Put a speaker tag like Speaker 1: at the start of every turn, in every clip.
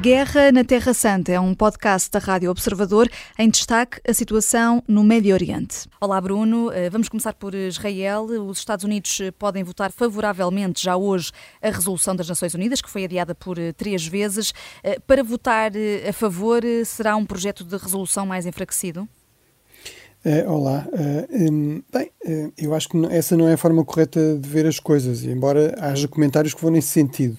Speaker 1: Guerra na Terra Santa é um podcast da Rádio Observador em destaque a situação no Médio Oriente. Olá Bruno, eh, vamos começar por Israel. Os Estados Unidos podem votar favoravelmente já hoje a resolução das Nações Unidas, que foi adiada por eh, três vezes. Eh, para votar a favor, será um projeto de resolução mais enfraquecido?
Speaker 2: olá. Bem, eu acho que essa não é a forma correta de ver as coisas, embora haja comentários que vão nesse sentido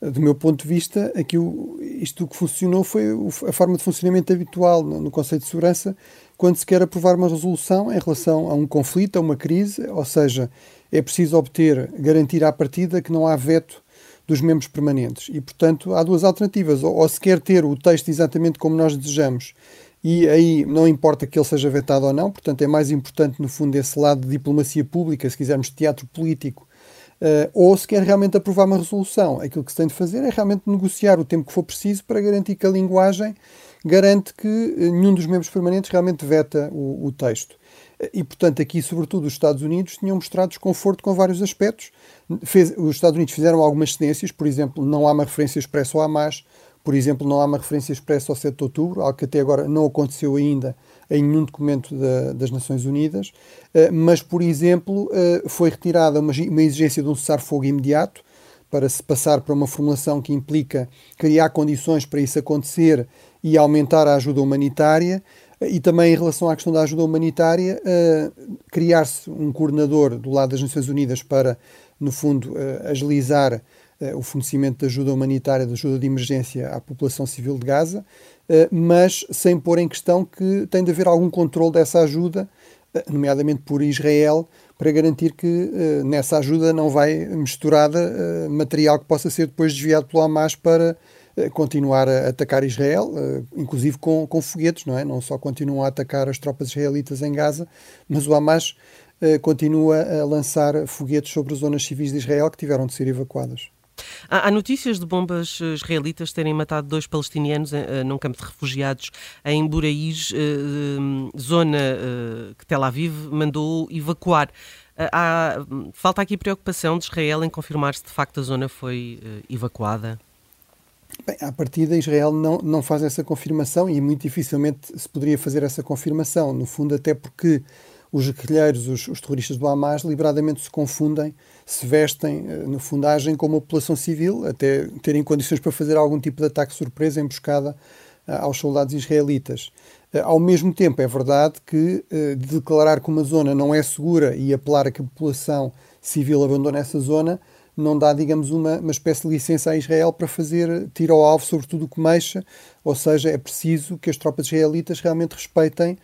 Speaker 2: do meu ponto de vista, aqui o, isto que funcionou foi a forma de funcionamento habitual no, no Conselho de Segurança quando se quer aprovar uma resolução em relação a um conflito, a uma crise, ou seja, é preciso obter, garantir à partida que não há veto dos membros permanentes. E, portanto, há duas alternativas. Ou, ou se quer ter o texto exatamente como nós desejamos, e aí não importa que ele seja vetado ou não, portanto, é mais importante, no fundo, esse lado de diplomacia pública, se quisermos teatro político, Uh, ou se quer realmente aprovar uma resolução. Aquilo que se tem de fazer é realmente negociar o tempo que for preciso para garantir que a linguagem garante que eh, nenhum dos membros permanentes realmente veta o, o texto. Eh, e, portanto, aqui, sobretudo, os Estados Unidos tinham mostrado desconforto com vários aspectos. Fez, os Estados Unidos fizeram algumas cedências, por exemplo, não há uma referência expressa ao Hamas, por exemplo, não há uma referência expressa ao 7 de outubro, algo que até agora não aconteceu ainda em nenhum documento da, das Nações Unidas, uh, mas, por exemplo, uh, foi retirada uma, uma exigência de um cessar-fogo imediato para se passar para uma formulação que implica criar condições para isso acontecer e aumentar a ajuda humanitária. E também em relação à questão da ajuda humanitária, criar-se um coordenador do lado das Nações Unidas para, no fundo, agilizar o fornecimento de ajuda humanitária, de ajuda de emergência à população civil de Gaza, eh, mas sem pôr em questão que tem de haver algum controle dessa ajuda, eh, nomeadamente por Israel, para garantir que eh, nessa ajuda não vai misturada material que possa ser depois desviado pelo Hamas para continuar a atacar Israel, inclusive com, com foguetes, não é? Não só continuam a atacar as tropas israelitas em Gaza, mas o Hamas continua a lançar foguetes sobre zonas civis de Israel que tiveram de ser evacuadas.
Speaker 3: Há, há, notícias de bombas eh, israelitas terem matado dois palestinianos uh, num campo de refugiados em Buraís, uh, zona que Tel Aviv mandou evacuar. Há, falta aqui preocupação de Israel em confirmar se de facto a zona foi evacuada?
Speaker 2: Bem, à partida, Israel não, não faz essa confirmação e muito dificilmente se poderia fazer essa confirmação. No fundo, até porque os guerrilheiros, os, os, terroristas do Hamas, liberadamente se confundem, se vestem, eh, no fundo, agem como a população civil, até terem condições para fazer algum tipo de ataque surpresa, emboscada eh, aos soldados israelitas. Eh, ao mesmo tempo, é verdade que declarar que uma zona não é segura e apelar a que a população civil abandone essa zona não dá, digamos, uma, uma espécie de licença a Israel para fazer tiro ao alvo sobre tudo o que mexa, ou seja, é preciso que as tropas israelitas realmente respeitem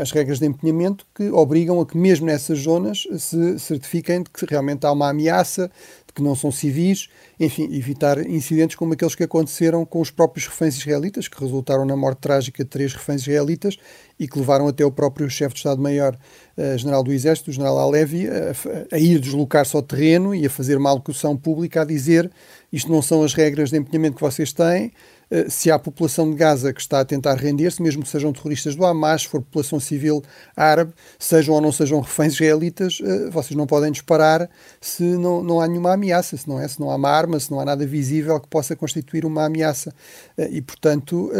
Speaker 2: as regras de empenhamento que obrigam a que, mesmo nessas zonas, se certifiquem de que realmente há uma ameaça, de que não são civis, enfim, evitar incidentes como aqueles que aconteceram com os próprios reféns israelitas, que resultaram na morte trágica de três reféns israelitas e que levaram até o próprio chefe de Estado-Maior, uh, general do Exército, o general Alevi, a, a ir deslocar-se ao terreno e a fazer uma alocução pública a dizer isto não são as regras de empenhamento que vocês têm, eh, se há população de Gaza que está a tentar render-se, mesmo que sejam terroristas do Hamas, se for população civil árabe, sejam ou não sejam reféns israelitas, eh, vocês não podem disparar se não, não há nenhuma ameaça, se não, é, se não há uma arma, se não há nada visível que possa constituir uma ameaça. Eh, e, portanto,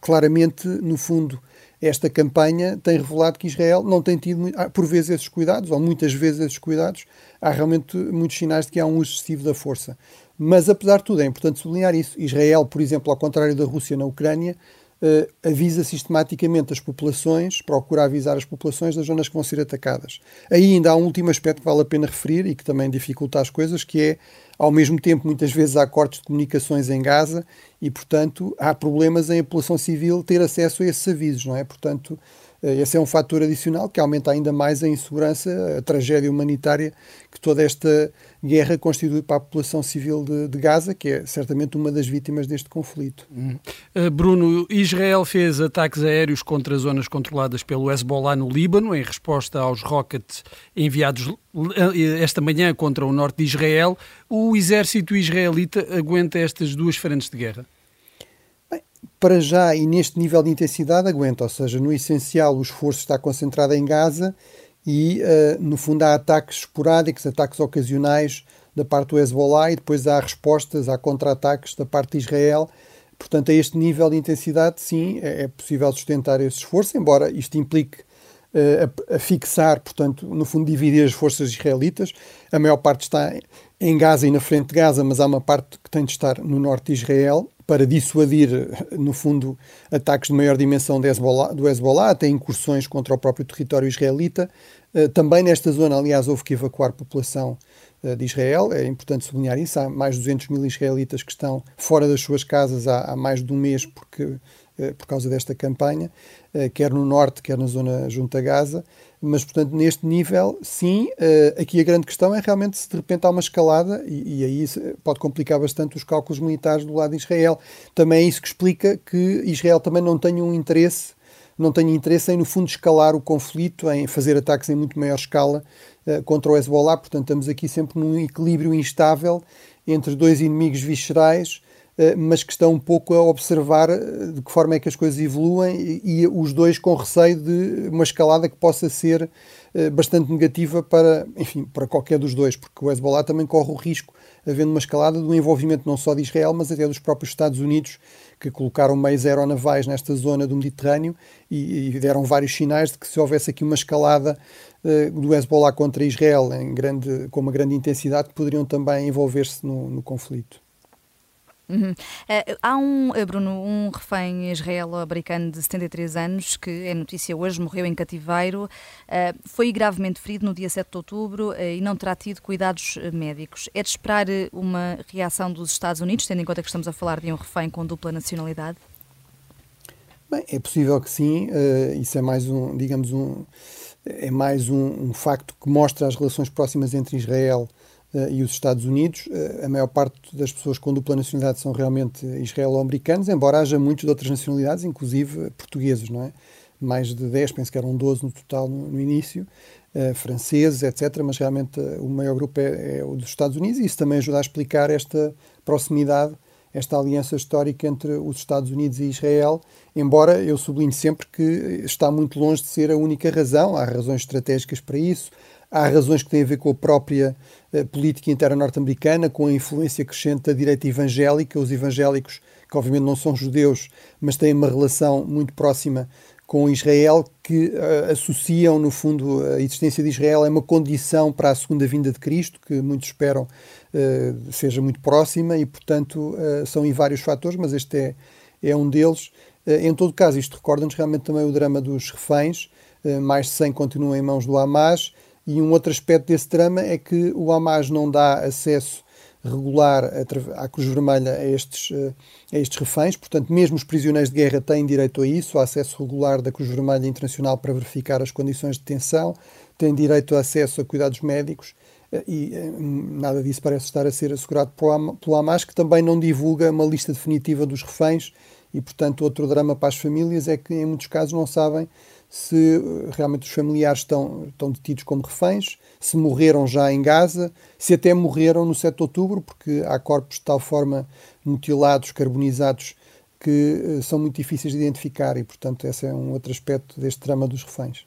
Speaker 2: claramente, no fundo, esta campanha tem revelado que Israel não tem tido, por vezes, esses cuidados, ou muitas vezes esses cuidados. Há realmente muitos sinais de que há um excessivo da força. Mas, apesar de tudo, é importante sublinhar isso. Israel, por exemplo, ao contrário da Rússia na Ucrânia, uh, avisa sistematicamente as populações, procura avisar as populações das zonas que vão ser atacadas. Aí ainda há um último aspecto que vale a pena referir e que também dificulta as coisas, que é, ao mesmo tempo, muitas vezes há cortes de comunicações em Gaza e, portanto, há problemas em a população civil ter acesso a esses avisos, não é? Portanto, eh, esse é um fator adicional que aumenta ainda mais a insegurança, a tragédia humanitária que toda esta guerra constitui para a população civil de, de Gaza, que é certamente uma das vítimas deste conflito. Hum.
Speaker 4: Uh, Bruno, Israel fez ataques aéreos contra zonas controladas pelo Hezbollah no Líbano, em resposta aos rockets enviados eh, esta manhã contra o norte de Israel. O exército israelita aguenta estas duas frentes de guerra?
Speaker 2: para já e neste nível de intensidade aguenta, ou seja, no essencial o esforço está concentrado em Gaza e uh, no fundo há ataques esporádicos, ataques ocasionais da parte do Hezbollah e depois há respostas, há contra-ataques da parte de Israel, Portanto, a este nível de intensidade, sim, é, é possível sustentar esse esforço, embora isto implique uh, a, a, fixar, portanto, no fundo, dividir as forças israelitas. A maior parte está em Gaza e na frente de Gaza, mas há uma parte que tem de estar no norte de Israel para dissuadir, no fundo, ataques de maior dimensão do Hezbollah, do Hezbollah até incursões contra o próprio território israelita. Uh, também nesta zona, aliás, houve que evacuar população uh, de Israel. É importante sublinhar isso. Há mais de 200 mil israelitas que estão fora das suas casas há, há mais de um mês porque, por causa desta campanha, quer no norte, quer na zona junto a Gaza. Mas, portanto, neste nível, sim, uh, aqui a grande questão é realmente se de repente há uma escalada, e, e aí pode complicar bastante os cálculos militares do lado de Israel. Também é isso que explica que Israel também não tenha um interesse, não tenha interesse em, no fundo, escalar o conflito, em fazer ataques em muito maior escala contra o Hezbollah. Portanto, estamos aqui sempre num equilíbrio instável entre dois inimigos viscerais eh, mas que estão um pouco a observar eh, de que forma é que as coisas evoluem e, e os dois com receio de uma escalada que possa ser eh, bastante negativa para, enfim, para qualquer dos dois, porque o Hezbollah também corre o risco, havendo uma escalada, do envolvimento não só de Israel, mas até dos próprios Estados Unidos, que colocaram meios aeronavais nesta zona do Mediterrâneo e, e deram vários sinais de que se houvesse aqui uma escalada uh, do Hezbollah contra Israel em grande, com uma grande intensidade, poderiam também envolver-se no, no conflito.
Speaker 1: Uhum. Uh, há um, uh, Bruno, um refém israelo-americano de 73 anos que é notícia hoje, morreu em cativeiro, uh, foi gravemente ferido no dia 7 de outubro e não terá tido cuidados médicos. É de esperar uma reação dos Estados Unidos, tendo em conta que estamos a falar de um refém com dupla nacionalidade?
Speaker 2: Bem, é possível que sim. isso é mais um, digamos, um, é mais um, um facto que mostra as relações próximas entre Israel e uh, e os Estados Unidos. Uh, a maior parte das pessoas com dupla nacionalidade são realmente israelo-americanos, embora haja muitos de outras nacionalidades, inclusive portugueses, não é? Mais de 10, penso que eram 12 no total no, no início, uh, franceses, etc. Mas realmente o maior grupo é, é o dos Estados Unidos e isso também ajuda a explicar esta proximidade esta aliança histórica entre os Estados Unidos e Israel, embora eu sublinhe sempre que está muito longe de ser a única razão, há razões estratégicas para isso, Há razões que têm a ver com a própria uh, política interna norte-americana, com a influência crescente da direita evangélica. Os evangélicos, que obviamente não são judeus, mas têm uma relação muito próxima com Israel, que uh, associam, no fundo, a existência de Israel é uma condição para a segunda vinda de Cristo, que muitos esperam uh, seja muito próxima, e, portanto, são em vários fatores, mas este é, é um deles. em todo caso, isto recorda-nos realmente também o drama dos reféns. mais de 100 continuam em mãos do Hamas e um outro aspecto desse drama é que o Hamas não dá acesso regular à Cruz Vermelha a estes, eh, a estes reféns, portanto, mesmo os prisioneiros de guerra têm direito a isso, a acesso regular da Cruz Vermelha Internacional para verificar as condições de detenção, têm direito a acesso a cuidados médicos eh, e eh, nada disso parece estar a ser assegurado pelo Hamas, que também não divulga uma lista definitiva dos reféns. E, portanto, outro drama para as famílias é que, em muitos casos, não sabem se eh, realmente os familiares estão, estão detidos como reféns, se morreram já em Gaza, se até morreram no 7 de outubro, porque há corpos de tal forma mutilados, carbonizados, que uh, são muito difíceis de identificar e, portanto, esse é um outro aspecto deste drama dos reféns.